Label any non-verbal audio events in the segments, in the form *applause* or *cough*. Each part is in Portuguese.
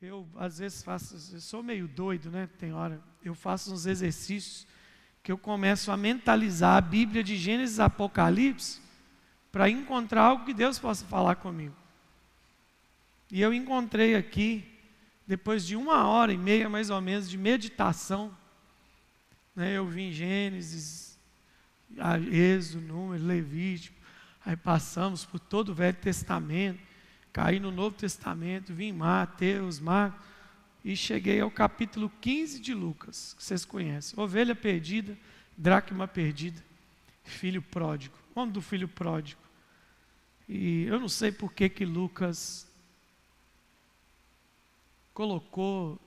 Eu, às vezes, faço, eu sou meio doido, né? Tem hora. Eu faço uns exercícios que eu começo a mentalizar a Bíblia de Gênesis e Apocalipse para encontrar algo que Deus possa falar comigo. E eu encontrei aqui, depois de uma hora e meia mais ou menos de meditação, né, eu em Gênesis, Êxodo, Número, Levítico, aí passamos por todo o Velho Testamento, caí no Novo Testamento, vim em Mateus, Marcos, e cheguei ao capítulo 15 de Lucas, que vocês conhecem. Ovelha perdida, dracma perdida, filho pródigo. O nome do filho pródigo. E eu não sei por que que Lucas colocou,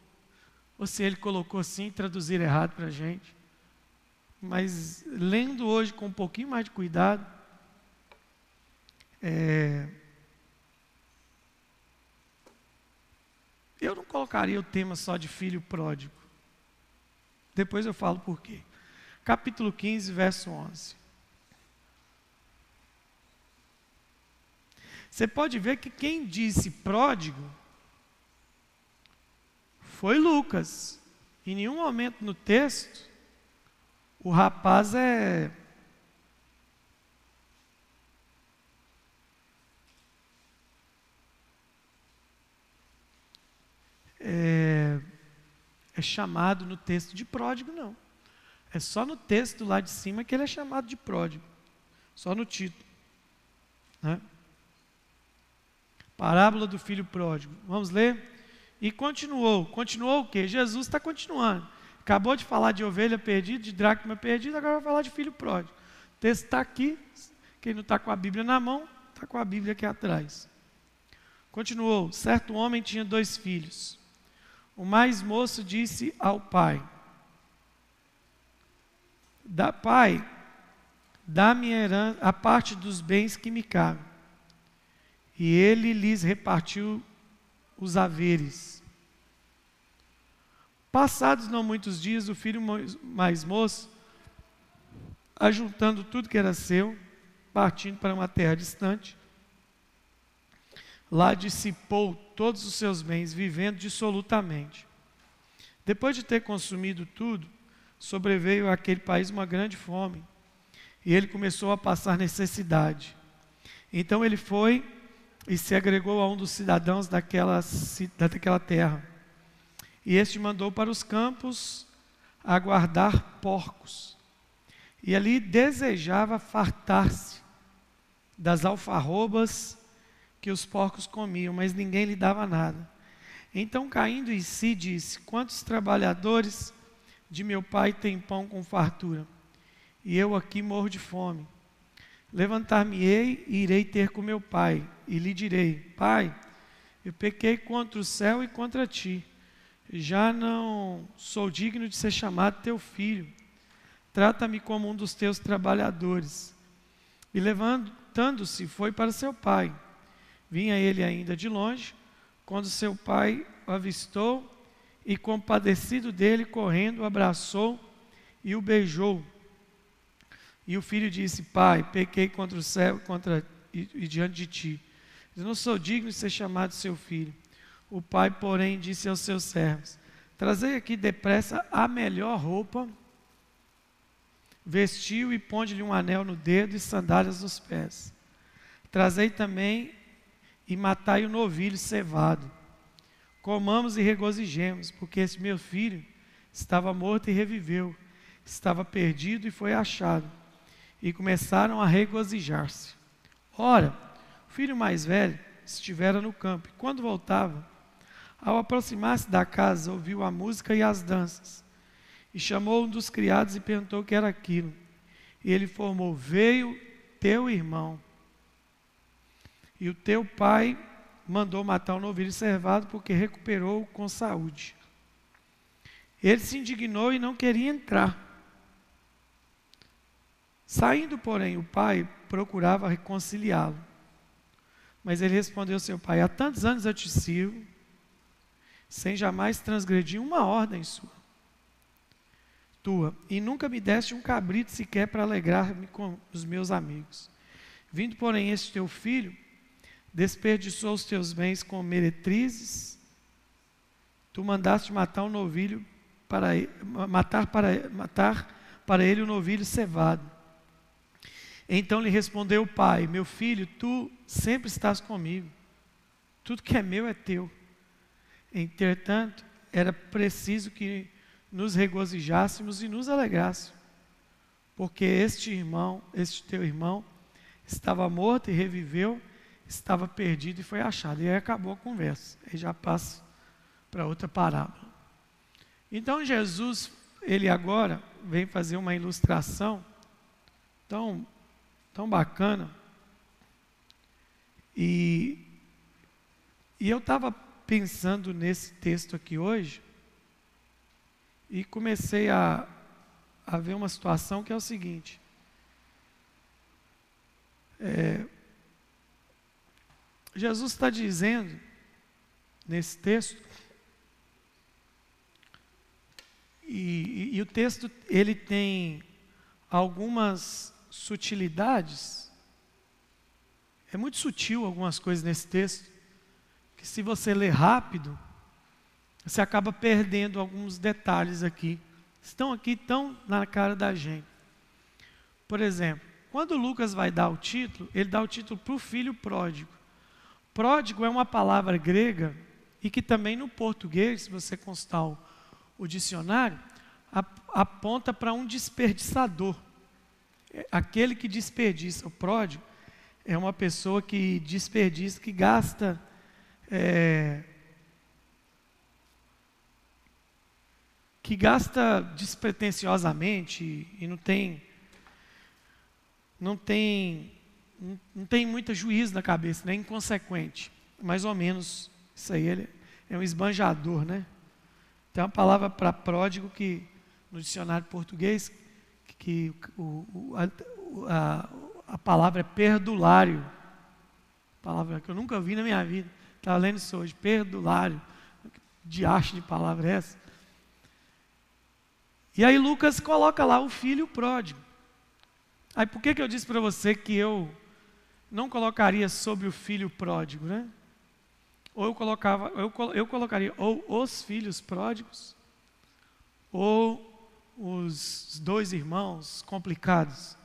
ou se ele colocou assim, traduzir errado para a gente. Mas lendo hoje com um pouquinho mais de cuidado, é, eu não colocaria o tema só de filho pródigo. Depois eu falo por quê. Capítulo 15, verso 11. Você pode ver que quem disse pródigo foi Lucas. Em nenhum momento no texto, o rapaz é. É, é chamado no texto de pródigo, não. É só no texto lá de cima que ele é chamado de pródigo. Só no título. Né? Parábola do filho pródigo. Vamos ler? E continuou. Continuou o quê? Jesus está continuando. Acabou de falar de ovelha perdida, de dracma perdida, agora vai falar de filho pródigo. O texto está aqui. Quem não está com a Bíblia na mão, está com a Bíblia aqui atrás. Continuou. Certo homem tinha dois filhos. O mais moço disse ao pai: da, Pai, dá-me a parte dos bens que me cabem. E ele lhes repartiu os haveres. Passados não muitos dias, o filho mais moço, ajuntando tudo que era seu, partindo para uma terra distante, lá dissipou todos os seus bens, vivendo dissolutamente. Depois de ter consumido tudo, sobreveio àquele país uma grande fome, e ele começou a passar necessidade. Então ele foi e se agregou a um dos cidadãos daquela, daquela terra. E este mandou para os campos aguardar porcos. E ali desejava fartar-se das alfarrobas que os porcos comiam, mas ninguém lhe dava nada. Então, caindo em si, disse: Quantos trabalhadores de meu pai têm pão com fartura, e eu aqui morro de fome? Levantar-me-ei e irei ter com meu pai, e lhe direi: Pai, eu pequei contra o céu e contra ti. Já não sou digno de ser chamado teu filho. Trata-me como um dos teus trabalhadores. E levantando-se, foi para seu pai. Vinha ele ainda de longe, quando seu pai o avistou e, compadecido dele, correndo, o abraçou e o beijou. E o filho disse: Pai, pequei contra o céu contra, e, e diante de ti. Eu não sou digno de ser chamado seu filho. O pai, porém, disse aos seus servos: Trazei aqui depressa a melhor roupa, vestiu e ponde-lhe um anel no dedo e sandálias nos pés. Trazei também e matai o novilho cevado. Comamos e regozijemos, porque esse meu filho estava morto e reviveu, estava perdido e foi achado e começaram a regozijar-se. Ora, o filho mais velho estivera no campo, e quando voltava, ao aproximar-se da casa, ouviu a música e as danças, e chamou um dos criados e perguntou o que era aquilo. E ele formou: Veio teu irmão, e o teu pai mandou matar o novilho servado, porque recuperou com saúde. Ele se indignou e não queria entrar. Saindo, porém, o pai procurava reconciliá-lo. Mas ele respondeu ao seu pai: Há tantos anos eu te sirvo, sem jamais transgredir uma ordem sua, tua, e nunca me deste um cabrito sequer para alegrar-me com os meus amigos. Vindo, porém, este teu filho, desperdiçou os teus bens com meretrizes Tu mandaste matar um novilho para matar para matar para ele o um novilho cevado. Então lhe respondeu o pai: Meu filho, tu sempre estás comigo. Tudo que é meu é teu. Entretanto, era preciso que nos regozijássemos e nos alegrássemos, porque este irmão, este teu irmão, estava morto e reviveu, estava perdido e foi achado. E aí acabou a conversa. Aí já passa para outra parábola. Então Jesus, ele agora vem fazer uma ilustração tão, tão bacana. E, e eu estava pensando nesse texto aqui hoje e comecei a, a ver uma situação que é o seguinte. É, Jesus está dizendo nesse texto, e, e, e o texto ele tem algumas sutilidades, é muito sutil algumas coisas nesse texto, que se você ler rápido, você acaba perdendo alguns detalhes aqui. Estão aqui tão na cara da gente. Por exemplo, quando Lucas vai dar o título, ele dá o título para o filho pródigo. Pródigo é uma palavra grega e que também no português, se você constar o, o dicionário, aponta para um desperdiçador. É, aquele que desperdiça, o pródigo, é uma pessoa que desperdiça, que gasta é, que gasta despretensiosamente e não tem não tem não tem muita juízo na cabeça, né? Inconsequente. Mais ou menos isso aí ele é um esbanjador, né? Tem uma palavra para pródigo que no dicionário português que o, o, a, a, palavra é perdulário. Palavra que eu nunca vi na minha vida. Estava lendo isso hoje, perdulário. Que diacho de palavra é essa? E aí Lucas coloca lá o filho pródigo. Aí por que, que eu disse para você que eu não colocaria sobre o filho pródigo, né? Ou eu colocava, eu, eu colocaria ou os filhos pródigos, ou os dois irmãos complicados.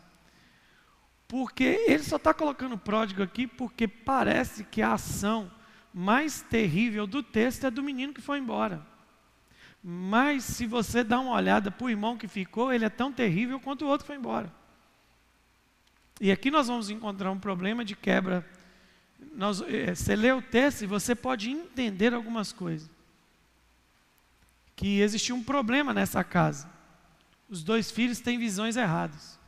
Porque ele só está colocando pródigo aqui porque parece que a ação mais terrível do texto é do menino que foi embora. Mas se você dá uma olhada para o irmão que ficou, ele é tão terrível quanto o outro que foi embora. E aqui nós vamos encontrar um problema de quebra. Nós, é, você lê o texto e você pode entender algumas coisas. Que existia um problema nessa casa. Os dois filhos têm visões erradas.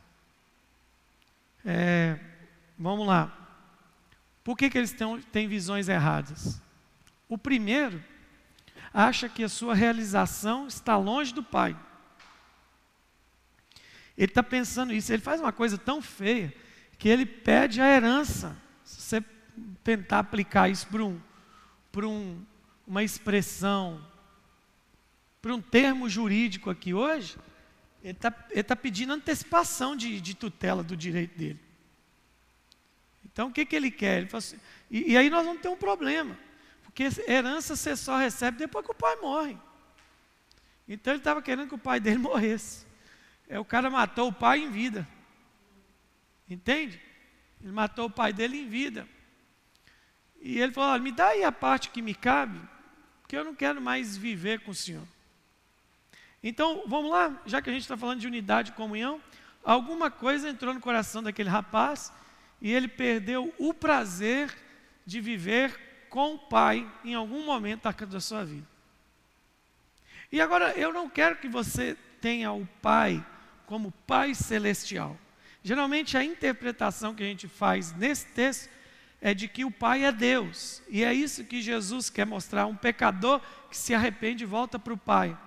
É, vamos lá. Por que, que eles têm, têm visões erradas? O primeiro acha que a sua realização está longe do pai. Ele está pensando isso, ele faz uma coisa tão feia que ele pede a herança. Se você tentar aplicar isso para, um, um, uma expressão, para um termo jurídico aqui hoje, ele está tá pedindo antecipação de, de, tutela do direito dele. Então o que, que ele quer? Ele assim, e, e aí nós vamos ter um problema. Porque herança você só recebe depois que o pai morre. Então ele estava querendo que o pai dele *laughs* morresse. É, o cara matou o pai em vida. Entende? Ele matou o pai dele em vida. E ele falou: me dá aí a parte que me cabe, porque eu não quero mais viver com o Senhor. Então, vamos lá, já que a gente está falando de unidade e comunhão, alguma coisa entrou no coração daquele rapaz e ele perdeu o prazer de viver com o Pai em algum momento da sua vida. E agora, eu não quero que você tenha o Pai como Pai celestial. Geralmente, a interpretação que a gente faz nesse texto é de que o Pai é Deus. E é isso que Jesus quer mostrar: um pecador que se arrepende e volta para o Pai.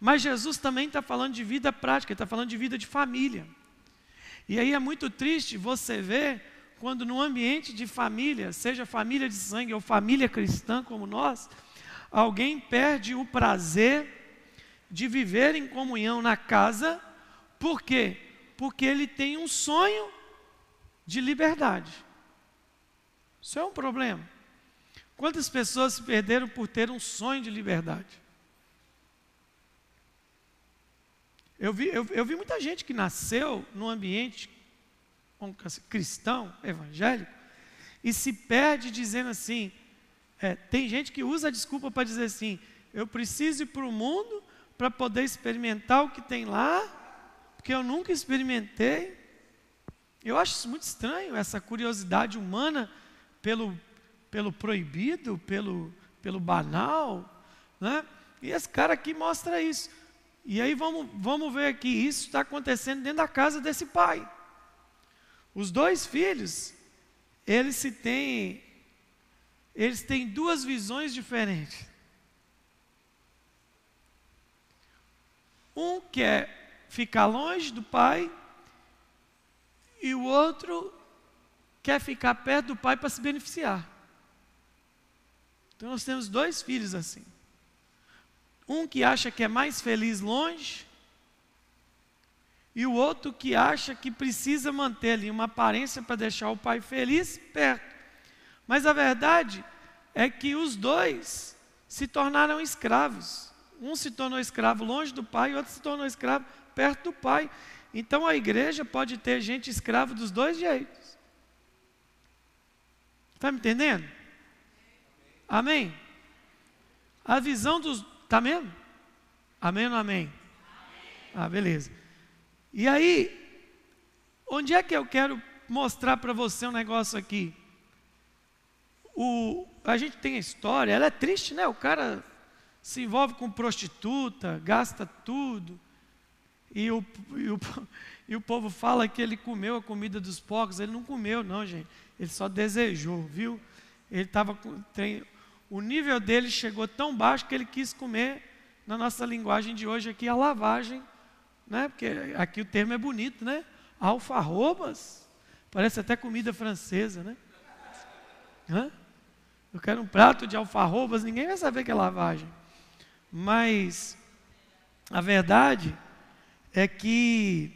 Mas Jesus também está falando de vida prática, está falando de vida de família. E aí é muito triste você ver quando no ambiente de família, seja família de sangue ou família cristã como nós, alguém perde o prazer de viver em comunhão na casa, por quê? Porque ele tem um sonho de liberdade. Isso é um problema. Quantas pessoas se perderam por ter um sonho de liberdade? Eu vi, eu, eu vi muita gente que nasceu num ambiente assim, cristão, evangélico, e se perde dizendo assim. É, tem gente que usa a desculpa para dizer assim: eu preciso ir para o mundo para poder experimentar o que tem lá, porque eu nunca experimentei. Eu acho isso muito estranho, essa curiosidade humana pelo, pelo proibido, pelo, pelo banal. Né? E esse cara aqui mostra isso. E aí vamos, vamos ver aqui, isso está acontecendo dentro da casa desse pai. Os dois filhos, eles se têm, eles têm duas visões diferentes. Um quer ficar longe do pai e o outro quer ficar perto do pai para se beneficiar. Então nós temos dois filhos assim. Um que acha que é mais feliz longe, e o outro que acha que precisa manter ali uma aparência para deixar o pai feliz perto. Mas a verdade é que os dois se tornaram escravos. Um se tornou escravo longe do pai, e outro se tornou escravo perto do pai. Então a igreja pode ter gente escravo dos dois jeitos. Está me entendendo? Amém? A visão dos, Está mesmo? Amém ou não amém? Ah, beleza. E aí, onde é que eu quero mostrar para você um negócio aqui? O, a gente tem a história, ela é triste, né? O cara se envolve com prostituta, gasta tudo. E o, e o, *laughs* e o povo fala que ele comeu a comida dos porcos. Ele não comeu, não, gente. Ele só desejou, viu? Ele estava o nível dele chegou tão baixo que ele quis comer, na nossa linguagem de hoje aqui, a lavagem, né? porque aqui o termo é bonito, né? Alfarrobas, parece até comida francesa, né? Hã? Eu quero um prato de alfarrobas, ninguém vai saber que é lavagem. Mas a verdade é que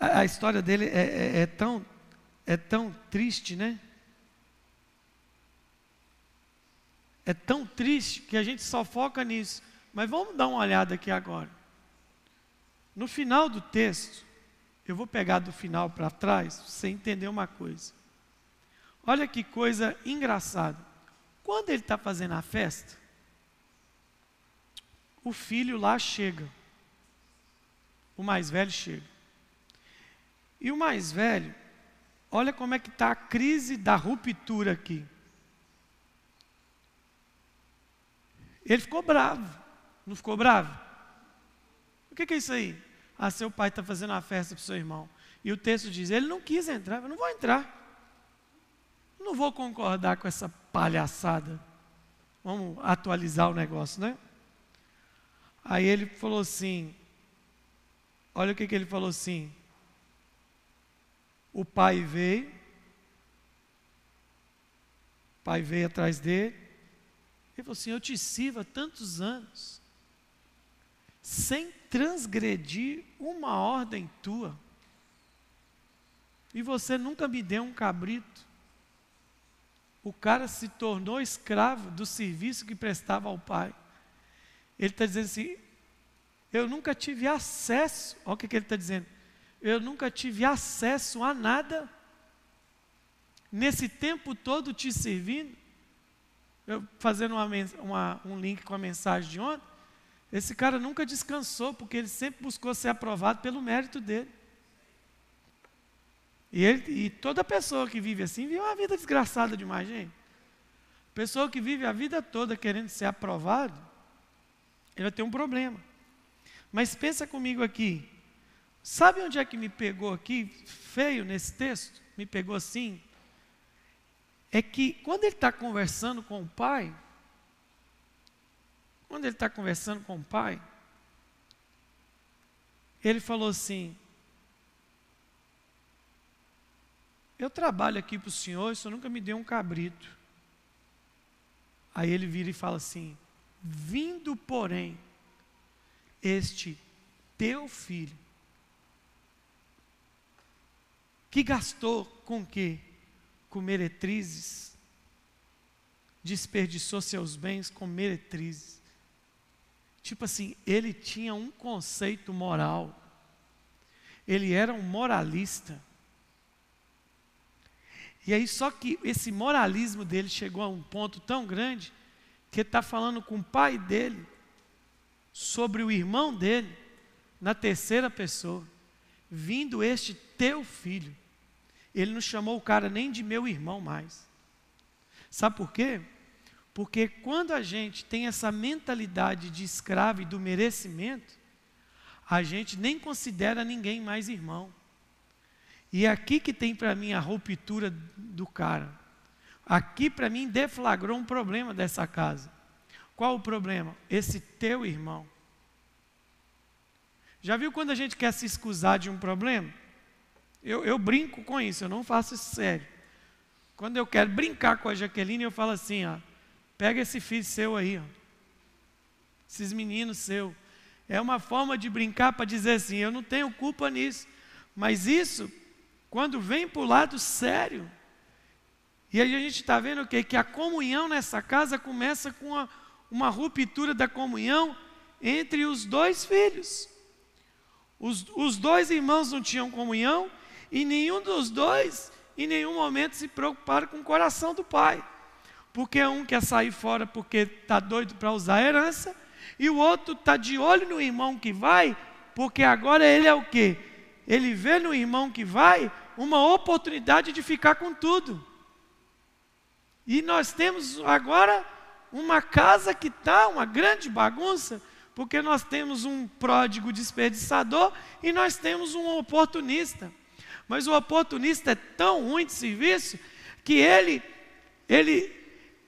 a, a história dele é, é, é, tão, é tão triste, né? É tão triste que a gente só foca nisso. Mas vamos dar uma olhada aqui agora. No final do texto, eu vou pegar do final para trás, você entender uma coisa. Olha que coisa engraçada. Quando ele está fazendo a festa, o filho lá chega. O mais velho chega. E o mais velho, olha como é que está a crise da ruptura aqui. Ele ficou bravo. Não ficou bravo? O que, é isso aí? Ah, seu pai está fazendo uma festa para o seu irmão. E o texto diz: ele não quis entrar, eu não vou entrar. Não vou concordar com essa palhaçada. Vamos atualizar o negócio, né? Aí ele falou assim: olha o que, que ele falou assim. O pai veio, o pai veio atrás dele, ele falou assim: Eu te sirvo há tantos anos, sem transgredir uma ordem tua, e você nunca me deu um cabrito. O cara se tornou escravo do serviço que prestava ao pai. Ele está dizendo assim: Eu nunca tive acesso, olha o que, que ele está dizendo. Eu nunca tive acesso a nada. Nesse tempo todo te servindo, eu fazendo uma, uma, um link com a mensagem de ontem, esse cara nunca descansou, porque ele sempre buscou ser aprovado pelo mérito dele. E, ele, e toda pessoa que vive assim vive uma vida desgraçada demais, gente. Pessoa que vive a vida toda querendo ser aprovado, ele vai ter um problema. Mas pensa comigo aqui. Sabe onde é que me pegou aqui, feio nesse texto? Me pegou assim, é que quando ele está conversando com o pai, quando ele está conversando com o pai, ele falou assim: Eu trabalho aqui para o senhor, o senhor nunca me deu um cabrito. Aí ele vira e fala assim: Vindo, porém, este teu filho, que gastou com quê? com meretrizes, desperdiçou seus bens com meretrizes. Tipo assim, ele tinha um conceito moral. Ele era um moralista. E aí, só que esse moralismo dele chegou a um ponto tão grande que está falando com o pai dele sobre o irmão dele na terceira pessoa, vindo este teu filho. Ele não chamou o cara nem de meu irmão mais. Sabe por quê? Porque quando a gente tem essa mentalidade de escravo e do merecimento, a gente nem considera ninguém mais irmão. E é aqui que tem para mim a ruptura do cara. Aqui para mim deflagrou um problema dessa casa. Qual o problema? Esse teu irmão. Já viu quando a gente quer se excusar de um problema? Eu, eu brinco com isso, eu não faço isso sério. Quando eu quero brincar com a Jaqueline, eu falo assim: ó, pega esse filho seu aí, ó, esses meninos seus. É uma forma de brincar para dizer assim: eu não tenho culpa nisso. Mas isso quando vem para o lado sério, e aí a gente está vendo o quê? Que a comunhão nessa casa começa com uma, uma ruptura da comunhão entre os dois filhos. Os, os dois irmãos não tinham comunhão e nenhum dos dois, em nenhum momento, se preocuparam com o coração do pai. Porque um quer sair fora porque está doido para usar a herança, e o outro está de olho no irmão que vai, porque agora ele é o quê? ele vê no irmão que vai uma oportunidade de ficar com tudo. E nós temos agora uma casa que está uma grande bagunça, porque nós temos um pródigo desperdiçador e nós temos um oportunista. Mas o oportunista é tão ruim de serviço que ele, ele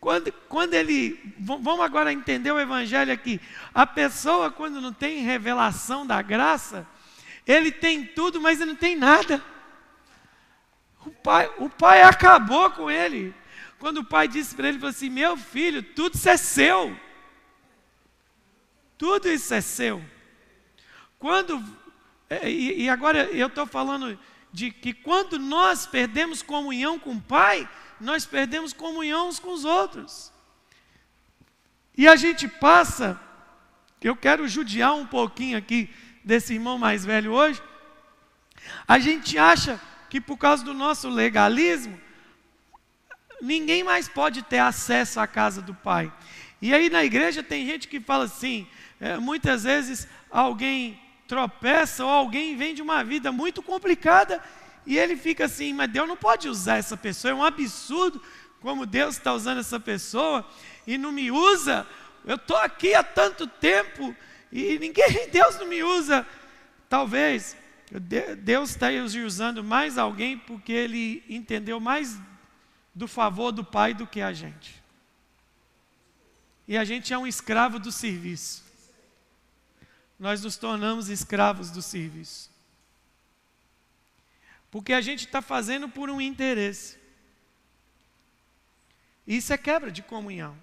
quando, quando ele. Vamos agora entender o evangelho aqui. A pessoa, quando não tem revelação da graça, ele tem tudo, mas ele não tem nada. O pai, o pai acabou com ele. Quando o pai disse para ele, ele falou assim: Meu filho, tudo isso é seu. Tudo isso é seu. Quando, é, e, e agora eu estou falando de que quando nós perdemos comunhão com o Pai, nós perdemos comunhão uns com os outros. E a gente passa, eu quero judiar um pouquinho aqui desse irmão mais velho hoje, a gente acha que por causa do nosso legalismo, ninguém mais pode ter acesso à casa do Pai. E aí na igreja tem gente que fala assim, é, muitas vezes alguém tropeça ou alguém vem de uma vida muito complicada e ele fica assim, mas Deus não pode usar essa pessoa, é um absurdo como Deus está usando essa pessoa e não me usa. Eu estou aqui há tanto tempo e ninguém, *laughs* Deus não me usa. Talvez Deus está usando mais alguém porque Ele entendeu mais do favor do Pai do que a gente. E a gente é um escravo do serviço. Nós nos tornamos escravos do serviço. Porque a gente está fazendo por um interesse. Isso é quebra de comunhão.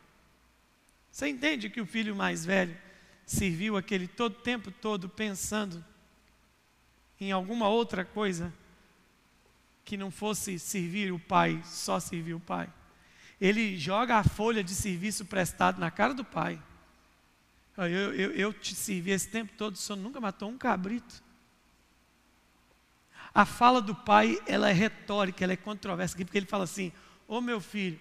Você entende que o filho mais velho serviu aquele todo tempo todo pensando em alguma outra coisa que não fosse servir o pai, só servir o pai. Ele joga a folha de serviço prestado na cara do pai. Eu, eu, eu te servi esse tempo todo, o senhor nunca matou um cabrito. A fala do pai, ela é retórica, ela é controversa, porque ele fala assim: Ô oh, meu filho,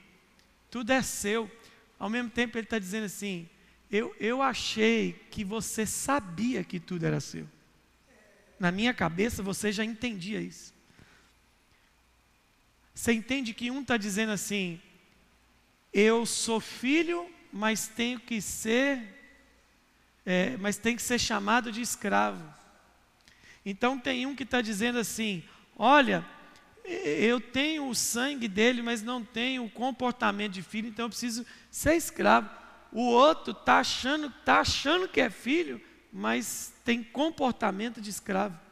tudo é seu. Ao mesmo tempo, ele está dizendo assim: eu, eu achei que você sabia que tudo era seu. Na minha cabeça você já entendia isso. Você entende que um está dizendo assim: eu sou filho, mas tenho que ser, é, mas tem que ser chamado de escravo. Então tem um que está dizendo assim: olha, eu tenho o sangue dele, mas não tenho o comportamento de filho, então eu preciso ser escravo. O outro está achando, tá achando que é filho, mas tem comportamento de escravo.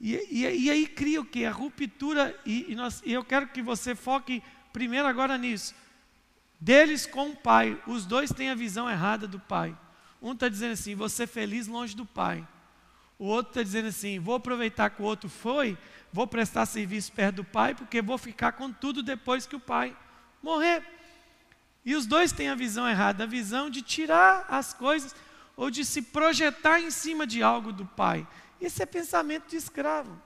E, e, e aí cria o que? A ruptura, e, e, nós, e eu quero que você foque primeiro agora nisso. Deles com o pai, os dois têm a visão errada do pai. Um está dizendo assim, vou ser feliz longe do pai. O outro está dizendo assim, vou aproveitar que o outro foi, vou prestar serviço perto do pai, porque vou ficar com tudo depois que o pai morrer. E os dois têm a visão errada, a visão de tirar as coisas ou de se projetar em cima de algo do pai. Isso é pensamento de escravo.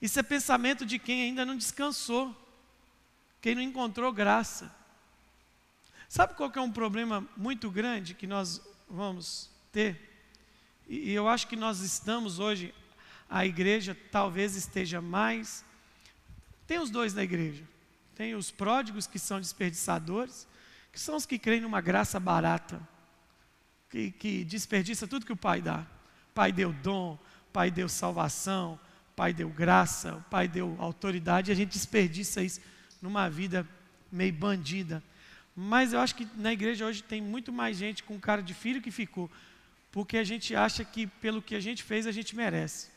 Isso é pensamento de quem ainda não descansou, quem não encontrou graça. Sabe qual é um problema muito grande que nós vamos ter? E eu acho que nós estamos hoje, a igreja talvez esteja mais. Tem os dois na igreja. Tem os pródigos que são desperdiçadores, que são os que creem numa graça barata, que, que desperdiça tudo que o Pai dá. Pai deu dom, Pai deu salvação, Pai deu graça, Pai deu autoridade, e a gente desperdiça isso numa vida meio bandida. Mas eu acho que na igreja hoje tem muito mais gente com cara de filho que ficou, porque a gente acha que pelo que a gente fez a gente merece.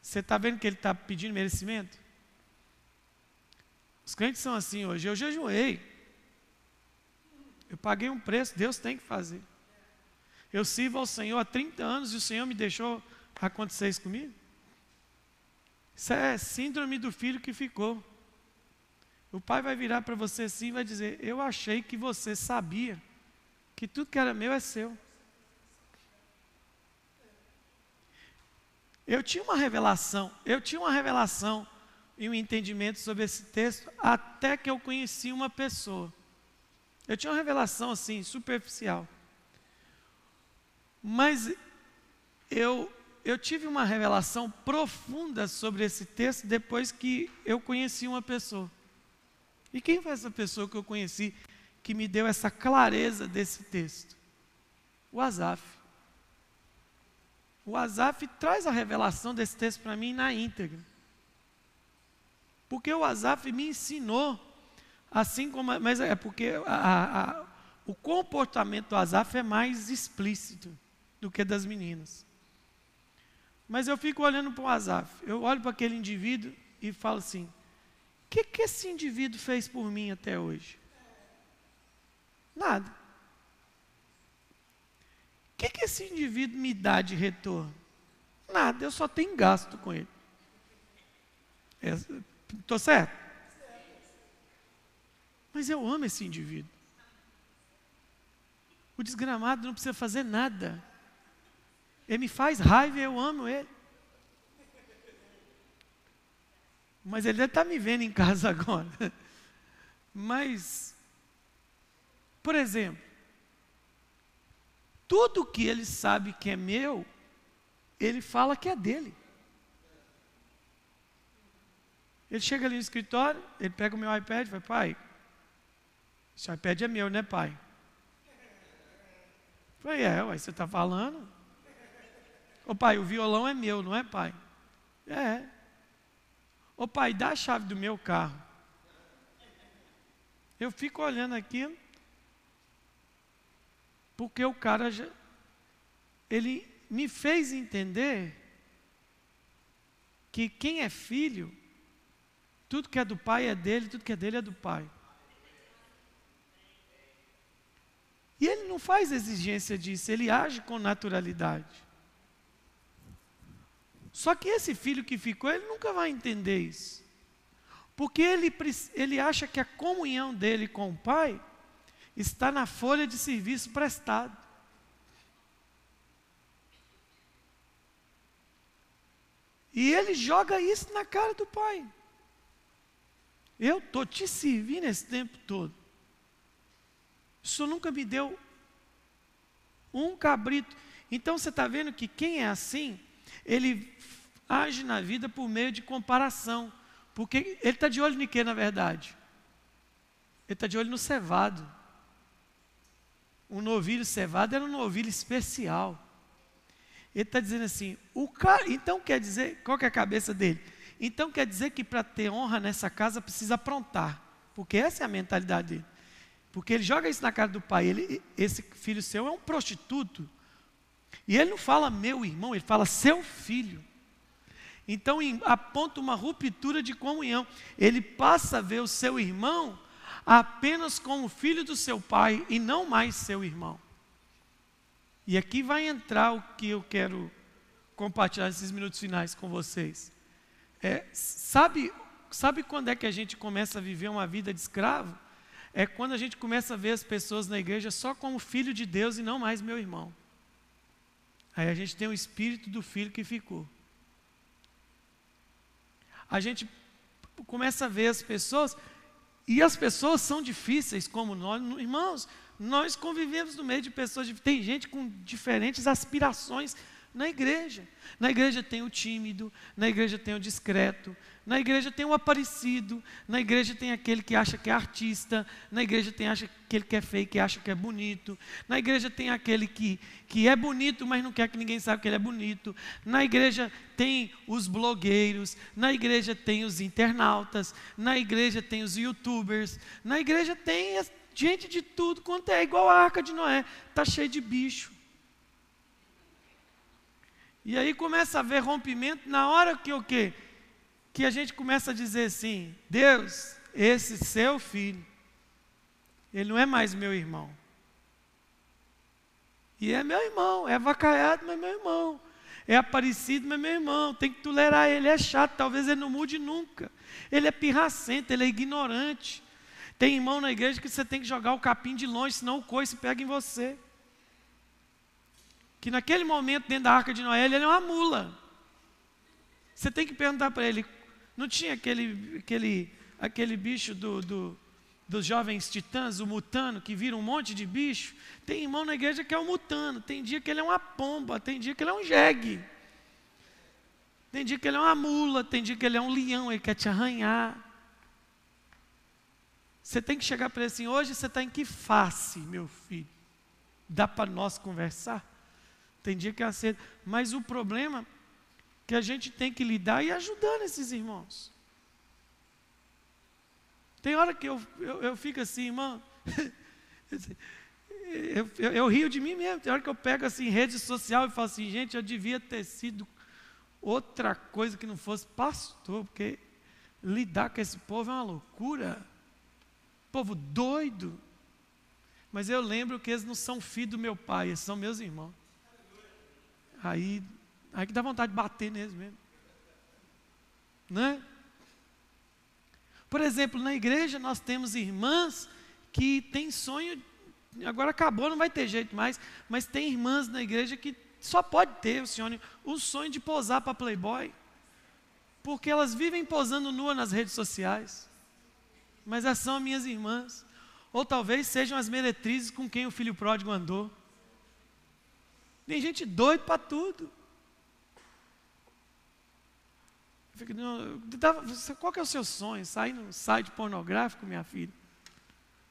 Você está vendo que ele está pedindo merecimento? Os crentes são assim hoje. Eu jejuei. Eu paguei um preço, Deus tem que fazer. Eu sirvo ao Senhor há 30 anos e o Senhor me deixou acontecer isso comigo? Isso é síndrome do filho que ficou. O pai vai virar para você assim e vai dizer: Eu achei que você sabia que tudo que era meu é seu. Eu tinha uma revelação, eu tinha uma revelação e um entendimento sobre esse texto até que eu conheci uma pessoa. Eu tinha uma revelação assim, superficial. Mas eu, eu tive uma revelação profunda sobre esse texto depois que eu conheci uma pessoa. E quem foi essa pessoa que eu conheci que me deu essa clareza desse texto? O Azaf. O Azaf traz a revelação desse texto para mim na íntegra. Porque o Azaf me ensinou, assim como. Mas é porque a, a, o comportamento do Azaf é mais explícito do que das meninas. Mas eu fico olhando para o Azaf, eu olho para aquele indivíduo e falo assim: o que, que esse indivíduo fez por mim até hoje? Nada. O que, que esse indivíduo me dá de retorno? Nada, eu só tenho gasto com ele. Estou certo? Mas eu amo esse indivíduo. O desgramado não precisa fazer nada. Ele me faz raiva e eu amo ele. Mas ele deve estar me vendo em casa *laughs* agora. Mas, por exemplo, tudo que ele sabe que é meu, ele fala que é dele. Ele chega ali no escritório, ele pega o meu iPad e fala, pai, esse iPad é meu, né, pai? Eu falei, é, ué, você está falando? Ô pai, o violão é meu, não é, pai? É. Ô pai, dá a chave do meu carro. Eu fico olhando aquilo, porque o cara já, ele me fez entender que quem é filho, tudo que é do pai é dele, tudo que é dele é do pai. E ele não faz exigência disso, ele age com naturalidade. Só que esse filho que ficou, ele nunca vai entender isso. Porque ele, ele acha que a comunhão dele com o pai está na folha de serviço prestado. E ele joga isso na cara do pai. Eu estou te servindo esse tempo todo. O senhor nunca me deu um cabrito. Então você está vendo que quem é assim, ele age na vida por meio de comparação. Porque ele está de olho em quê, na verdade? Ele está de olho no cevado um novilho cevado era um novilho especial. Ele está dizendo assim, o cara, então quer dizer, qual que é a cabeça dele? Então quer dizer que para ter honra nessa casa precisa aprontar, porque essa é a mentalidade dele. Porque ele joga isso na cara do pai, ele, esse filho seu é um prostituto. E ele não fala meu irmão, ele fala seu filho. Então aponta uma ruptura de comunhão. Ele passa a ver o seu irmão apenas como filho do seu pai e não mais seu irmão. E aqui vai entrar o que eu quero compartilhar esses minutos finais com vocês. É, sabe, sabe quando é que a gente começa a viver uma vida de escravo? É quando a gente começa a ver as pessoas na igreja só como filho de Deus e não mais meu irmão. Aí a gente tem o espírito do filho que ficou. A gente começa a ver as pessoas, e as pessoas são difíceis como nós, irmãos. Nós convivemos no meio de pessoas, tem gente com diferentes aspirações na igreja. Na igreja tem o tímido, na igreja tem o discreto, na igreja tem o aparecido, na igreja tem aquele que acha que é artista, na igreja tem aquele que é feio, que acha que é bonito, na igreja tem aquele que, que é bonito, mas não quer que ninguém saiba que ele é bonito, na igreja tem os blogueiros, na igreja tem os internautas, na igreja tem os youtubers, na igreja tem gente de tudo quanto é, igual a arca de Noé, está cheio de bicho. E aí começa a haver rompimento na hora que o quê? Que a gente começa a dizer assim: Deus, esse seu filho, ele não é mais meu irmão. E é meu irmão, é vacaiado, mas é meu irmão. É aparecido, mas é meu irmão. Tem que tolerar ele, é chato, talvez ele não mude nunca. Ele é pirracento, ele é ignorante. Tem irmão na igreja que você tem que jogar o capim de longe, senão o coice pega em você que naquele momento, dentro da arca de Noé, ele é uma mula. Você tem que perguntar para ele: não tinha aquele, aquele, aquele bicho do, do, dos jovens titãs, o mutano, que vira um monte de bicho? Tem irmão na igreja que é um mutano, tem dia que ele é uma pomba, tem dia que ele é um jegue. Tem dia que ele é uma mula, tem dia que ele é um leão, ele quer te arranhar. Você tem que chegar para ele assim: hoje você está em que face, meu filho? Dá para nós conversar? Tem dia que aceita. Mas o problema é que a gente tem que lidar e ajudando esses irmãos. Tem hora que eu, eu, eu fico assim, irmão. *laughs* eu, eu, eu, rio de mim mesmo. Tem hora que eu pego assim, rede social e falo assim, gente, eu devia ter sido outra coisa que não fosse pastor, porque lidar com esse povo é uma loucura. Povo doido. Mas eu lembro que eles não são filhos do meu pai, eles são meus irmãos. Aí, aí que dá vontade de bater neles mesmo. Né? Por exemplo, na igreja nós temos irmãs que têm sonho, agora acabou, não vai ter jeito mais, mas tem irmãs na igreja que só pode ter, o senhor, o sonho de posar para Playboy. Porque elas vivem posando nua nas redes sociais. Mas essas são minhas irmãs. Ou talvez sejam as meretrizes com quem o filho pródigo andou. Tem gente doida para tudo. Qual que é o seu sonho? Sair num site pornográfico, minha filha?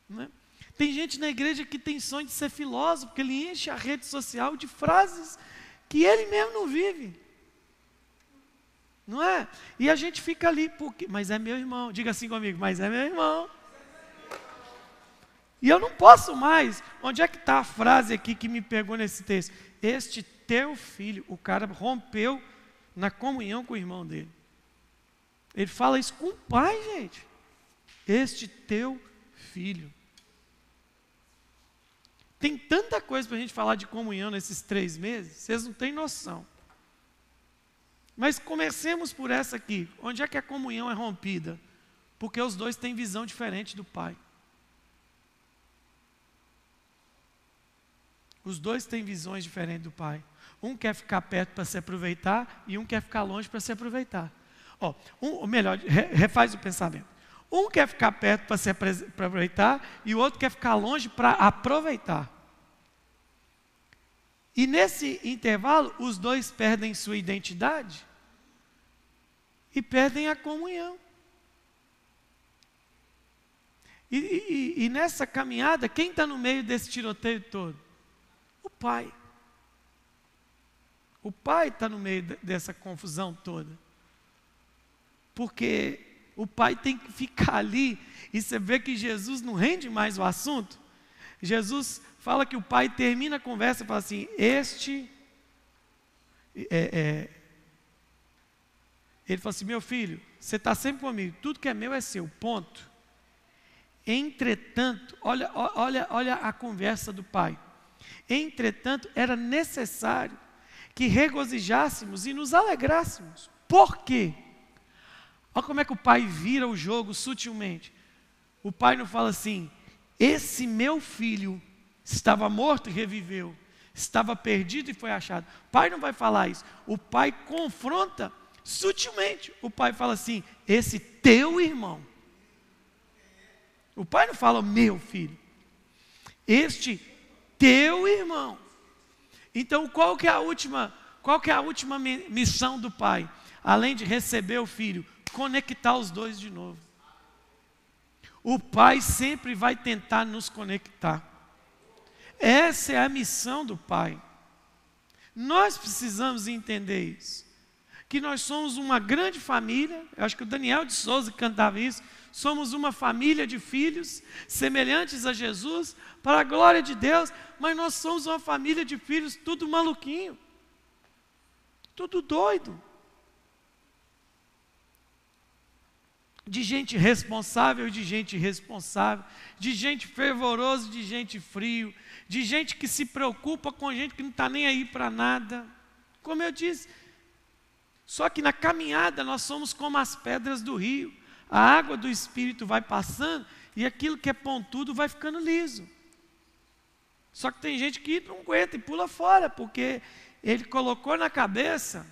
Né? Tem gente na igreja que tem sonho de ser filósofo, porque ele enche a rede social de frases que ele mesmo não vive. Não é? E a gente fica ali, porque, mas é meu irmão. Diga assim comigo, mas é meu irmão. E eu não posso mais. Onde é que está a frase aqui que me pegou nesse texto? Este teu filho, o cara rompeu na comunhão com o irmão dele. Ele fala isso com o pai, gente. Este teu filho. Tem tanta coisa para a gente falar de comunhão nesses três meses, vocês não têm noção. Mas comecemos por essa aqui. Onde é que a comunhão é rompida? Porque os dois têm visão diferente do pai. Os dois têm visões diferentes do pai. Um quer ficar perto para se aproveitar e um quer ficar longe para se aproveitar. Ó, um, ou melhor, refaz o pensamento. Um quer ficar perto para se aproveitar e o outro quer ficar longe para aproveitar. E nesse intervalo, os dois perdem sua identidade e perdem a comunhão. E, e, e nessa caminhada, quem está no meio desse tiroteio todo? Pai. O pai está no meio dessa confusão toda. Porque o pai tem que ficar ali e você vê que Jesus não rende mais o assunto. Jesus fala que o pai termina a conversa e fala assim: Este. É, é, ele fala assim: Meu filho, você está sempre comigo, tudo que é meu é seu, ponto. Entretanto, olha, olha, olha a conversa do pai. Entretanto, era necessário que regozijássemos e nos alegrássemos. Por quê? Olha como é que o pai vira o jogo sutilmente. O pai não fala assim: esse meu filho estava morto e reviveu, estava perdido e foi achado. O pai não vai falar isso. O pai confronta sutilmente. O pai fala assim: esse teu irmão. O pai não fala meu filho. Este teu irmão. Então, qual que é a última, qual que é a última missão do pai? Além de receber o filho, conectar os dois de novo. O pai sempre vai tentar nos conectar. Essa é a missão do pai. Nós precisamos entender isso. Que nós somos uma grande família, eu acho que o Daniel de Souza cantava isso, somos uma família de filhos semelhantes a Jesus, para a glória de Deus, mas nós somos uma família de filhos tudo maluquinho, tudo doido. De gente responsável, de gente irresponsável, de gente fervorosa, de gente frio, de gente que se preocupa com gente que não está nem aí para nada. Como eu disse, só que na caminhada nós somos como as pedras do rio a água do Espírito vai passando e aquilo que é pontudo vai ficando liso. Só que tem gente que não aguenta e pula fora, porque ele colocou na cabeça.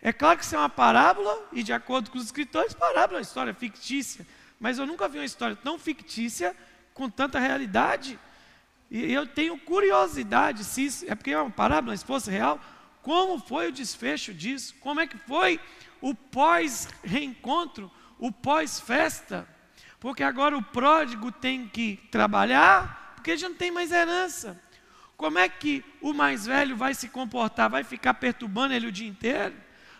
É claro que isso é uma parábola, e de acordo com os escritores, parábola é uma história fictícia. Mas eu nunca vi uma história tão fictícia com tanta realidade. E eu tenho curiosidade, se isso, é porque é uma parábola, se fosse real, como foi o desfecho disso? Como é que foi o pós-reencontro o pós-festa, porque agora o pródigo tem que trabalhar, porque já não tem mais herança. Como é que o mais velho vai se comportar? Vai ficar perturbando ele o dia inteiro?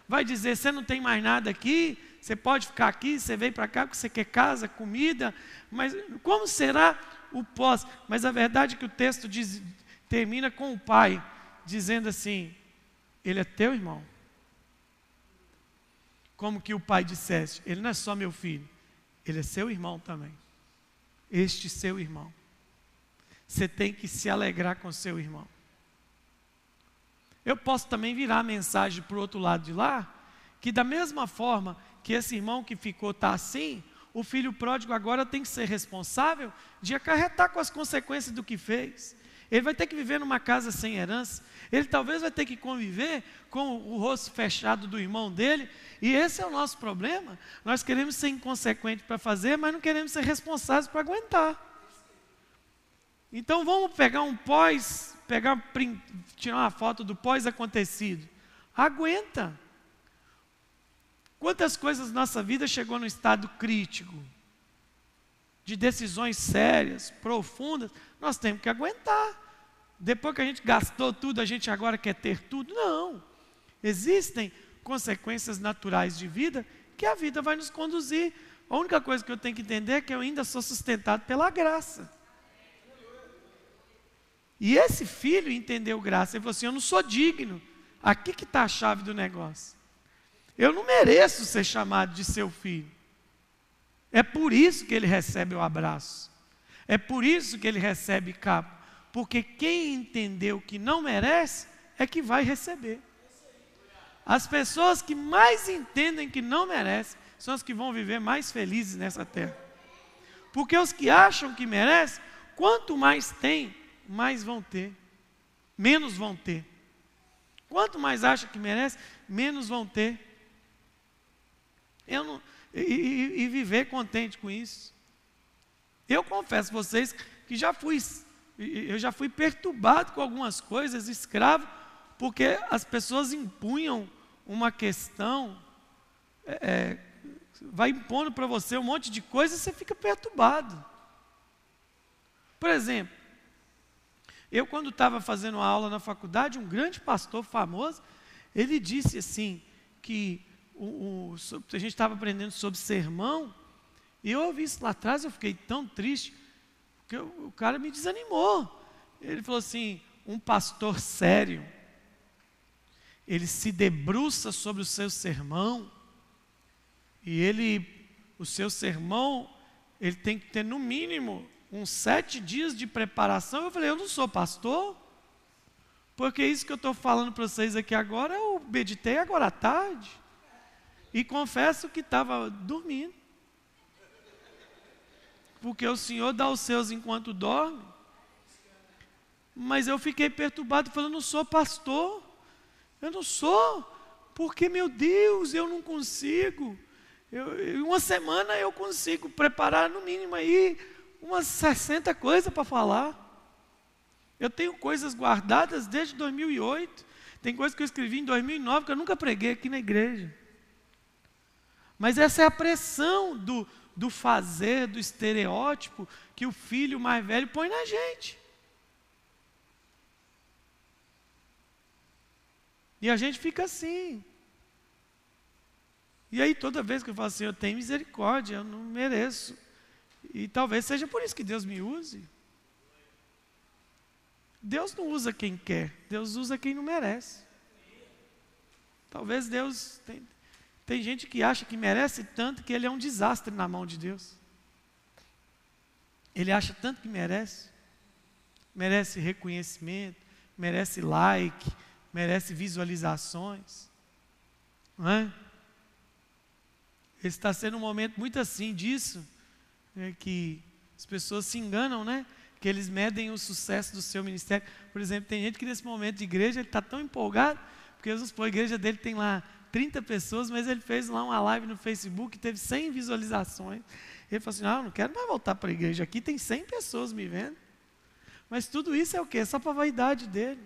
Vai dizer: você não tem mais nada aqui, você pode ficar aqui, você veio para cá porque você quer casa, comida, mas como será o pós? Mas a verdade é que o texto diz, termina com o pai dizendo assim: ele é teu irmão como que o pai dissesse: Ele não é só meu filho, ele é seu irmão também. Este seu irmão. Você tem que se alegrar com seu irmão. Eu posso também virar a mensagem para o outro lado de lá, que da mesma forma que esse irmão que ficou está assim, o filho pródigo agora tem que ser responsável de acarretar com as consequências do que fez. Ele vai ter que viver numa casa sem herança. Ele talvez vai ter que conviver com o rosto fechado do irmão dele. E esse é o nosso problema. Nós queremos ser inconsequentes para fazer, mas não queremos ser responsáveis para aguentar. Então vamos pegar um pós, pegar, tirar uma foto do pós-acontecido. Aguenta. Quantas coisas nossa vida chegou no estado crítico, de decisões sérias, profundas, nós temos que aguentar. Depois que a gente gastou tudo, a gente agora quer ter tudo? Não. Existem consequências naturais de vida que a vida vai nos conduzir. A única coisa que eu tenho que entender é que eu ainda sou sustentado pela graça. E esse filho entendeu graça. Ele falou assim: Eu não sou digno. Aqui que está a chave do negócio. Eu não mereço ser chamado de seu filho. É por isso que ele recebe o abraço. É por isso que ele recebe capa. Porque quem entendeu que não merece é que vai receber. As pessoas que mais entendem que não merecem são as que vão viver mais felizes nessa terra. Porque os que acham que merecem, quanto mais tem, mais vão ter, menos vão ter. Quanto mais acham que merece, menos vão ter. Eu não, e, e, e viver contente com isso. Eu confesso a vocês que já fui, eu já fui perturbado com algumas coisas, escravo, porque as pessoas impunham uma questão, é, é vai impondo para você um monte de coisa e você fica perturbado. Por exemplo, eu quando estava fazendo aula na faculdade, um grande pastor famoso, ele disse assim, que o, o, a gente estava aprendendo sobre sermão, e eu ouvi isso lá atrás, eu fiquei tão triste, porque o, o cara me desanimou. Ele falou assim: um pastor sério, ele se debruça sobre o seu sermão, e ele, o seu sermão, ele tem que ter no mínimo uns sete dias de preparação. Eu falei, eu não sou pastor. Porque isso que eu estou falando para vocês aqui agora, eu meditei agora à tarde. E confesso que estava dormindo. Porque o Senhor dá os seus enquanto dorme. Mas eu fiquei perturbado, falando: não sou pastor. Eu não sou. Porque, meu Deus, eu não consigo. Eu, em uma semana eu consigo preparar no mínimo aí umas 60 coisas para falar. Eu tenho coisas guardadas desde 2008. Tem coisas que eu escrevi em 2009 que eu nunca preguei aqui na igreja. Mas essa é a pressão do, do fazer, do estereótipo que o filho mais velho põe na gente. E a gente fica assim. E aí toda vez que eu falo assim, eu tenho misericórdia, eu não mereço. E talvez seja por isso que Deus me use. Deus não usa quem quer, Deus usa quem não merece. Talvez Deus tem, tem gente que acha que merece tanto que ele é um desastre na mão de Deus. Ele acha tanto que merece. Merece reconhecimento, merece like, merece visualizações. Não é? Esse está sendo um momento muito assim disso, é que as pessoas se enganam, né? Que eles medem o sucesso do seu ministério. Por exemplo, tem gente que nesse momento de igreja ele está tão empolgado, porque Jesus, a igreja dele tem lá 30 pessoas, mas ele fez lá uma live no Facebook, teve 100 visualizações. Ele falou assim: Não, não quero mais voltar para a igreja, aqui tem 100 pessoas me vendo. Mas tudo isso é o quê? É só para a vaidade dele.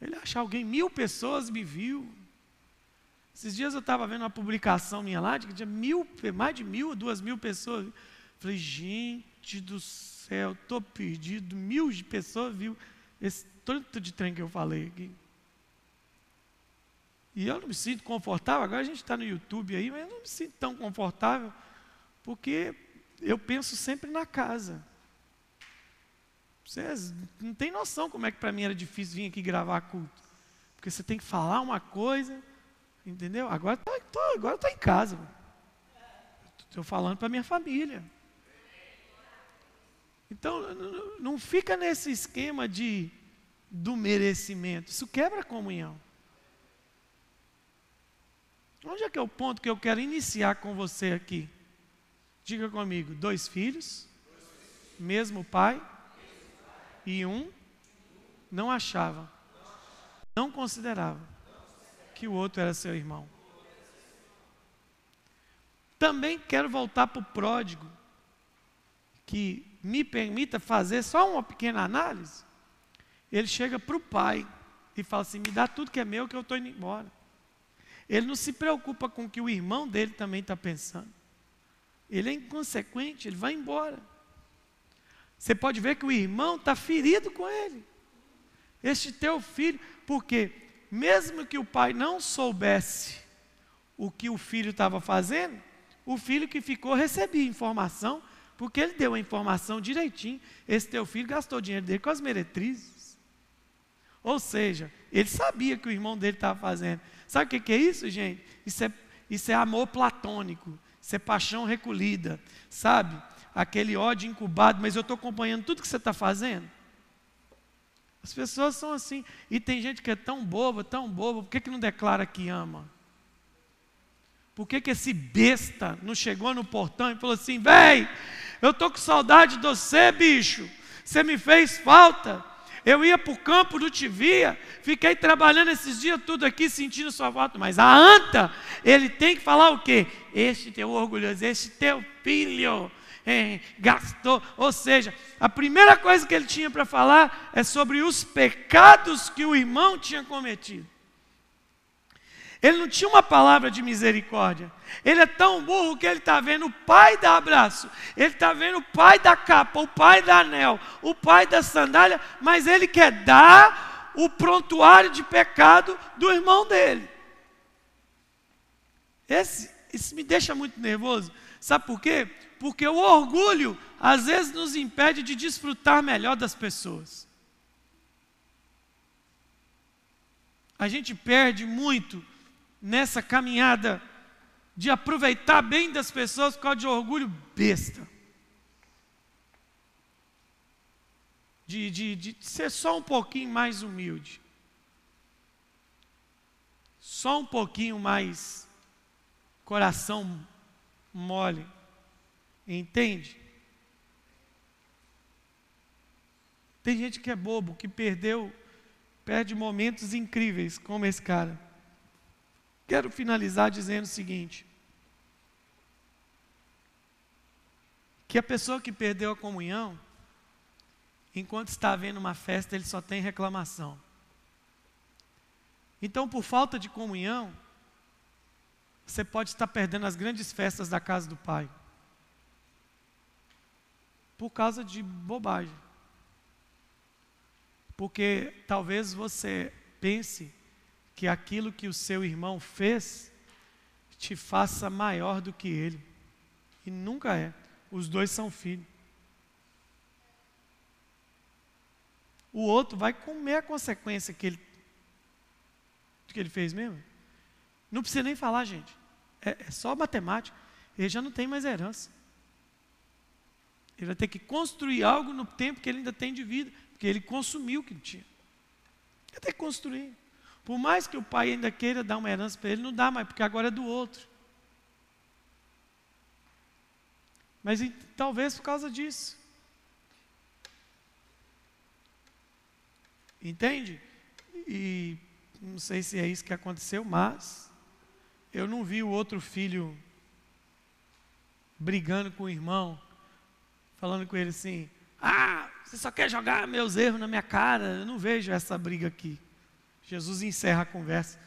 Ele acha alguém, mil pessoas me viu. Esses dias eu estava vendo uma publicação minha lá, de que tinha mil, mais de mil, duas mil pessoas. Falei, gente do céu, estou perdido, mil de pessoas viu esse tanto de trem que eu falei aqui. E eu não me sinto confortável, agora a gente está no YouTube aí, mas eu não me sinto tão confortável, porque eu penso sempre na casa. Vocês não têm noção como é que para mim era difícil vir aqui gravar culto. Porque você tem que falar uma coisa, entendeu? Agora tá, tô, agora estou em casa. Estou falando para minha família. Então, não fica nesse esquema de do merecimento. Isso quebra a comunhão. Onde é que é o ponto que eu quero iniciar com você aqui? Diga comigo: dois filhos, mesmo pai, e um não achava, não considerava que o outro era seu irmão. Também quero voltar para o pródigo, que me permita fazer só uma pequena análise. Ele chega para o pai e fala assim: me dá tudo que é meu, que eu estou indo embora. Ele não se preocupa com o que o irmão dele também está pensando. Ele é inconsequente, ele vai embora. Você pode ver que o irmão está ferido com ele. Este teu filho, porque mesmo que o pai não soubesse o que o filho estava fazendo, o filho que ficou recebia informação, porque ele deu a informação direitinho. Esse teu filho gastou o dinheiro dele com as meretrizes. Ou seja, ele sabia que o irmão dele estava fazendo. Sabe o que é isso, gente? Isso é, isso é amor platônico, isso é paixão recolhida, sabe? Aquele ódio incubado, mas eu estou acompanhando tudo que você está fazendo. As pessoas são assim. E tem gente que é tão boba, tão boba, por que, que não declara que ama? Por que, que esse besta não chegou no portão e falou assim: véi, eu estou com saudade de você, bicho. Você me fez falta. Eu ia para o campo, não te via, fiquei trabalhando esses dias tudo aqui, sentindo sua falta. Mas a anta, ele tem que falar o quê? Este teu orgulhoso, este teu filho é, gastou. Ou seja, a primeira coisa que ele tinha para falar é sobre os pecados que o irmão tinha cometido. Ele não tinha uma palavra de misericórdia. Ele é tão burro que ele está vendo o pai dar abraço, ele está vendo o pai da capa, o pai da anel, o pai da sandália, mas ele quer dar o prontuário de pecado do irmão dele. Esse, isso me deixa muito nervoso. Sabe por quê? Porque o orgulho às vezes nos impede de desfrutar melhor das pessoas. A gente perde muito nessa caminhada de aproveitar bem das pessoas por causa de orgulho besta. de, de, de ser só um pouquinho mais humilde. Só um pouquinho mais coração mole. Entende? Tem gente que é bobo, que perdeu, perde momentos incríveis, como esse cara. Quero finalizar dizendo o seguinte: que a pessoa que perdeu a comunhão, enquanto está havendo uma festa, ele só tem reclamação. Então, por falta de comunhão, você pode estar perdendo as grandes festas da casa do Pai. Por causa de bobagem. Porque talvez você pense que aquilo que o seu irmão fez te faça maior do que ele. E nunca é. Os dois são filhos. O outro vai comer a consequência que ele, que ele fez mesmo. Não precisa nem falar, gente. É, é só matemática. Ele já não tem mais herança. Ele vai ter que construir algo no tempo que ele ainda tem de vida. Porque ele consumiu o que ele tinha. Ele tem que construir. Por mais que o pai ainda queira dar uma herança para ele, não dá mais, porque agora é do outro. Mas talvez por causa disso. Entende? E não sei se é isso que aconteceu, mas eu não vi o outro filho brigando com o irmão, falando com ele assim: Ah, você só quer jogar meus erros na minha cara. Eu não vejo essa briga aqui. Jesus encerra a conversa,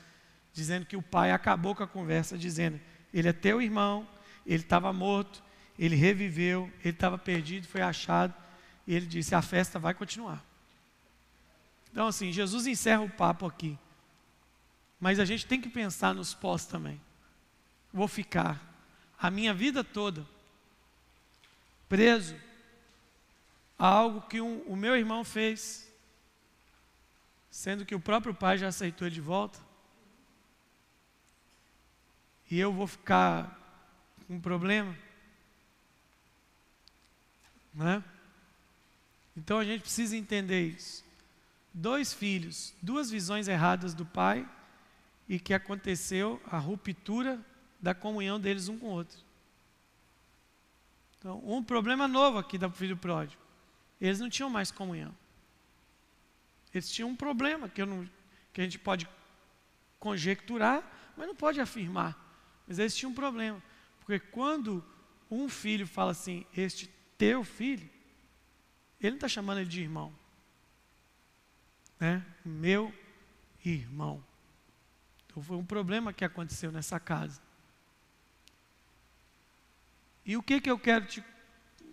dizendo que o pai acabou com a conversa, dizendo: Ele é teu irmão, ele estava morto, ele reviveu, ele estava perdido, foi achado. E ele disse: A festa vai continuar. Então, assim, Jesus encerra o papo aqui. Mas a gente tem que pensar nos pós também. Vou ficar a minha vida toda preso a algo que um, o meu irmão fez, sendo que o próprio pai já aceitou ele de volta, e eu vou ficar com um problema, né? Então a gente precisa entender isso. Dois filhos, duas visões erradas do pai, e que aconteceu a ruptura da comunhão deles um com o outro. Então, um problema novo aqui do filho pródigo. Eles não tinham mais comunhão. Eles tinham um problema que, não, que a gente pode conjecturar, mas não pode afirmar. Mas eles tinham um problema. Porque quando um filho fala assim, este teu filho, ele não está chamando ele de irmão. Né? Meu irmão. Então foi um problema que aconteceu nessa casa. E o que que eu quero te,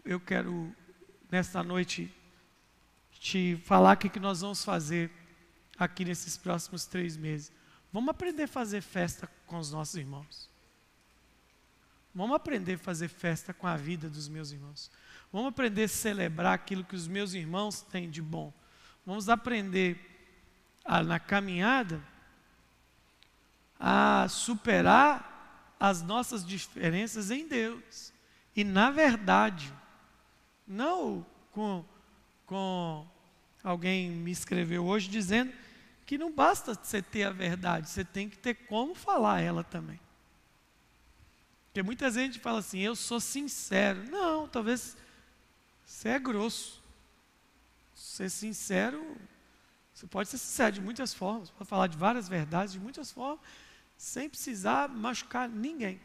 eu quero nesta noite te falar o que, que nós vamos fazer aqui nesses próximos três meses. Vamos aprender a fazer festa com os nossos irmãos. Vamos aprender a fazer festa com a vida dos meus irmãos. Vamos aprender a celebrar aquilo que os meus irmãos têm de bom. Vamos aprender a, na caminhada a superar as nossas diferenças em Deus. E na verdade, não com, com alguém me escreveu hoje dizendo que não basta você ter a verdade, você tem que ter como falar ela também. Porque muitas vezes a gente fala assim, eu sou sincero. Não, talvez você é grosso. Ser sincero, você pode ser sincero de muitas formas, pode falar de várias verdades de muitas formas, sem precisar machucar ninguém.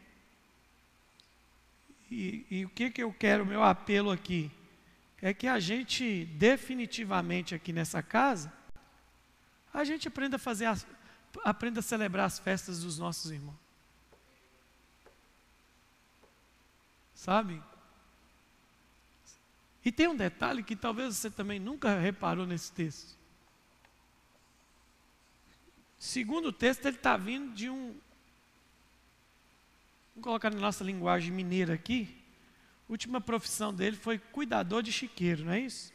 E, e o que, que eu quero, meu apelo aqui? É que a gente, definitivamente aqui nessa casa, a gente aprenda a fazer, as, aprenda a celebrar as festas dos nossos irmãos. Sabe? E tem um detalhe que talvez você também nunca reparou nesse texto. Segundo o texto, ele está vindo de um, Vamos colocar na nossa linguagem mineira aqui. A última profissão dele foi cuidador de chiqueiro, não é isso?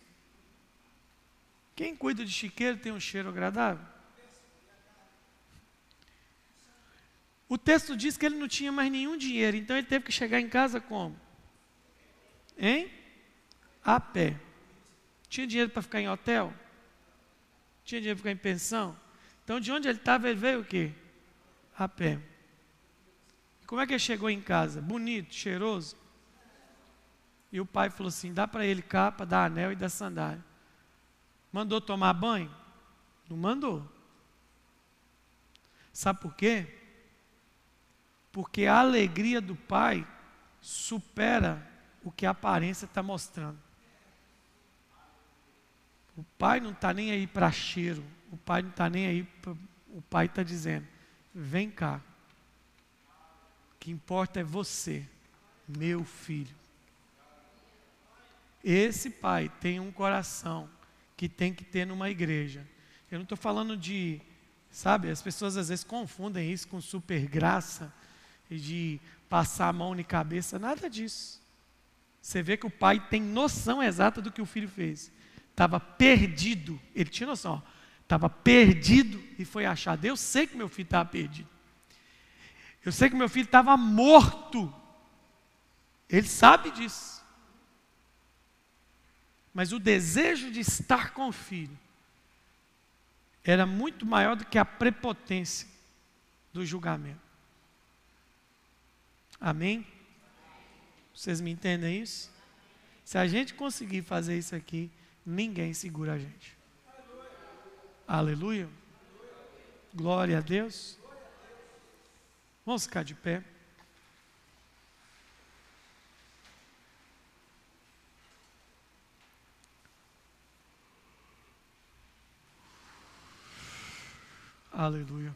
Quem cuida de chiqueiro tem um cheiro agradável? O texto diz que ele não tinha mais nenhum dinheiro, então ele teve que chegar em casa como? Hein? A pé. Tinha dinheiro para ficar em hotel? Tinha dinheiro para ficar em pensão? Então, de onde ele estava, ele veio o quê? A pé. Como é que ele chegou em casa? Bonito, cheiroso. E o pai falou assim: dá para ele capa, dá anel e dá sandália. Mandou tomar banho? Não mandou. Sabe por quê? Porque a alegria do pai supera o que a aparência está mostrando. O pai não está nem aí para cheiro, o pai não está nem aí, pra, o pai está dizendo: vem cá, que importa é você, meu filho. Esse pai tem um coração que tem que ter numa igreja. Eu não estou falando de, sabe, as pessoas às vezes confundem isso com super graça e de passar a mão na cabeça, nada disso. Você vê que o pai tem noção exata do que o filho fez. Estava perdido, ele tinha noção, estava perdido e foi achado. Eu sei que meu filho estava perdido. Eu sei que meu filho estava morto. Ele sabe disso. Mas o desejo de estar com o filho era muito maior do que a prepotência do julgamento. Amém? Vocês me entendem isso? Se a gente conseguir fazer isso aqui, ninguém segura a gente. Aleluia. Glória a Deus. Vamos ficar de pé. Aleluia.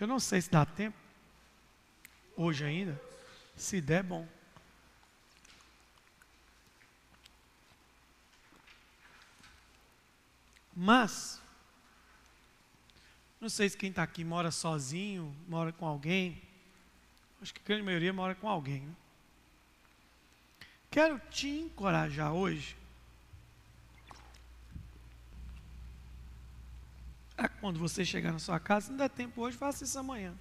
Eu não sei se dá tempo. Hoje ainda. Se der, bom. Mas, não sei se quem está aqui mora sozinho, mora com alguém. Acho que a grande maioria mora com alguém. Né? Quero te encorajar hoje a quando você chegar na sua casa, não der tempo hoje, faça isso amanhã.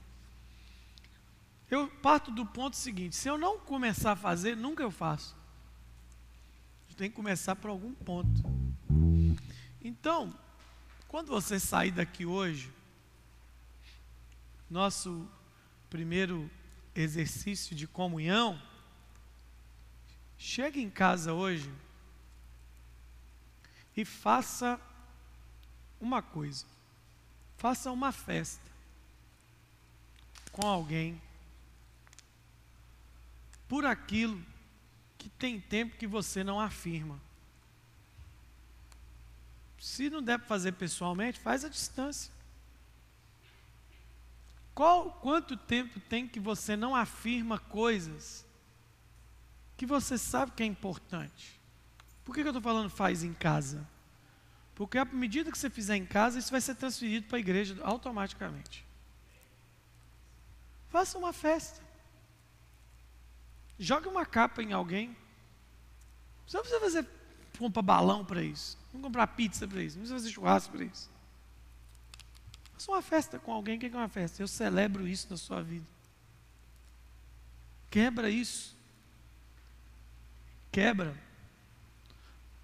Eu parto do ponto seguinte: se eu não começar a fazer, nunca eu faço. Eu tenho que começar por algum ponto. Então, quando você sair daqui hoje, nosso primeiro exercício de comunhão, Chegue em casa hoje e faça uma coisa. Faça uma festa com alguém por aquilo que tem tempo que você não afirma. Se não der para fazer pessoalmente, faz a distância. Qual, quanto tempo tem que você não afirma coisas que você sabe que é importante. Por que, que eu estou falando faz em casa? Porque à medida que você fizer em casa, isso vai ser transferido para a igreja automaticamente. Faça uma festa. Jogue uma capa em alguém. Você não precisa fazer comprar balão para isso. Não comprar pizza para isso. Precisa fazer churrasco para isso. Faça uma festa com alguém. O que é uma festa? Eu celebro isso na sua vida. Quebra isso quebra.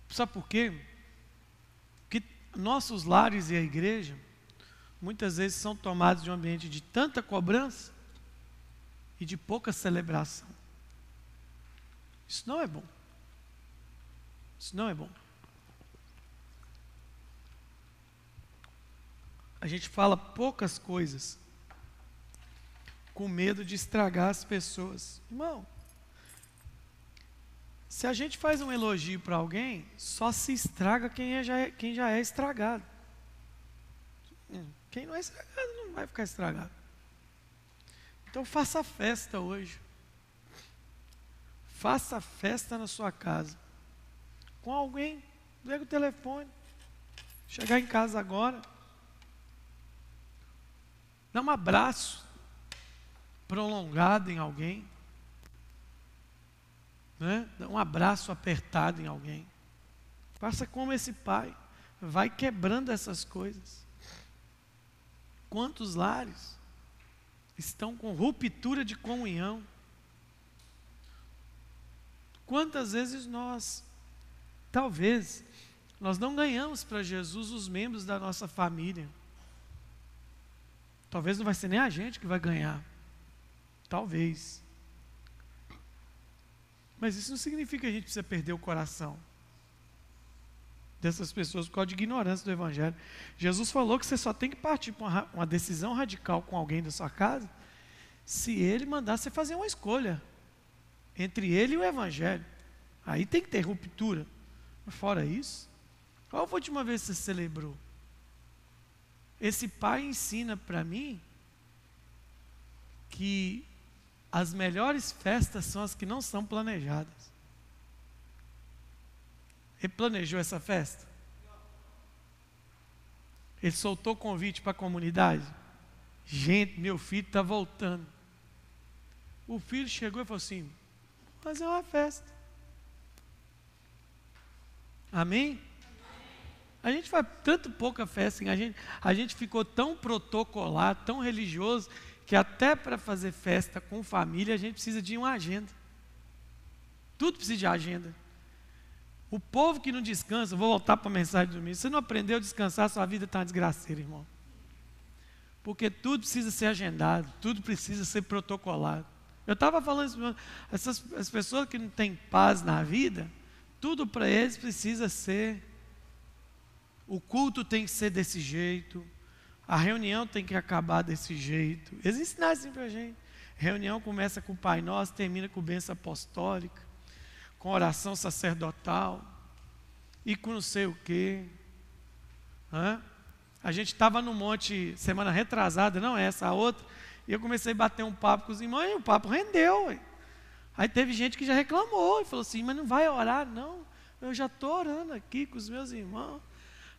Sabe por quê? Porque nossos lares e a igreja muitas vezes são tomados de um ambiente de tanta cobrança e de pouca celebração. Isso não é bom. Isso não é bom. A gente fala poucas coisas com medo de estragar as pessoas. Irmão, se a gente faz um elogio para alguém, só se estraga quem, é, já é, quem já é estragado. Quem não é estragado não vai ficar estragado. Então faça festa hoje. Faça festa na sua casa. Com alguém. Liga o telefone. Chegar em casa agora. Dá um abraço prolongado em alguém né? Dá um abraço apertado em alguém. Faça como esse pai. Vai quebrando essas coisas. Quantos lares? estão com ruptura de comunhão. Quantas vezes nós, talvez, nós não ganhamos para Jesus os membros da nossa família. Talvez não vai ser nem a gente que vai ganhar. Talvez. Mas isso não significa que a gente precisa perder o coração dessas pessoas por causa de ignorância do Evangelho. Jesus falou que você só tem que partir para uma, decisão radical com alguém da sua casa se ele mandar você fazer uma escolha entre ele e o Evangelho. Aí tem que ter ruptura. Fora isso, qual foi a última vez que você celebrou? Esse pai ensina para mim que as melhores festas são as que não são planejadas. Ele planejou essa festa? Ele soltou convite para a comunidade? Gente, meu filho está voltando. O filho chegou e falou assim: fazer uma festa. Amém? A gente faz tanto pouca festa, a gente, a gente ficou tão protocolar, tão religioso, que até para fazer festa com família a gente precisa de uma agenda. Tudo precisa de agenda. O povo que não descansa, vou voltar para a mensagem do domingo. Você não aprendeu a descansar, sua vida está uma desgraceira, irmão. Porque tudo precisa ser agendado, tudo precisa ser protocolado. Eu estava falando isso, essas as pessoas que não têm paz na vida, tudo para eles precisa ser. O culto tem que ser desse jeito, a reunião tem que acabar desse jeito. Eles ensinaram assim para a gente. Reunião começa com o Pai Nosso, termina com bênção apostólica com oração sacerdotal e com não sei o quê. Hã? A gente estava no monte semana retrasada, não essa, a outra, e eu comecei a bater um papo com os irmãos e o papo rendeu. Ué. Aí teve gente que já reclamou e falou assim: Mas não vai orar, não? Eu já estou orando aqui com os meus irmãos.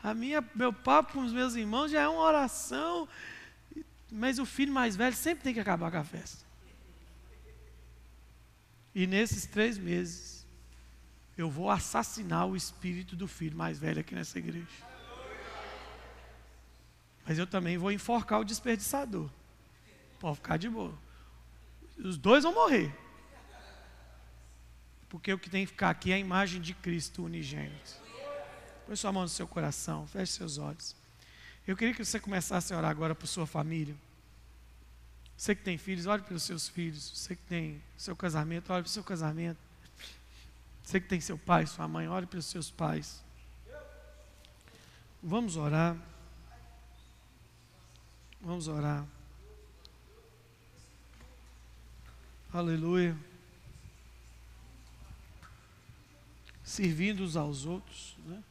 A minha, meu papo com os meus irmãos já é uma oração. Mas o filho mais velho sempre tem que acabar com a festa. E nesses três meses, eu vou assassinar o espírito do filho mais velho aqui nessa igreja. Mas eu também vou enforcar o desperdiçador. Pode ficar de boa. Os dois vão morrer. Porque o que tem que ficar aqui é a imagem de Cristo unigênito. Põe sua mão no seu coração, feche seus olhos. Eu queria que você começasse a orar agora por sua família. Você que tem filhos, ore pelos seus filhos. Você que tem seu casamento, ore pelo seu casamento. Você que tem seu pai, sua mãe, ore pelos seus pais. Vamos orar. Vamos orar. Aleluia. Servindo uns aos outros, né?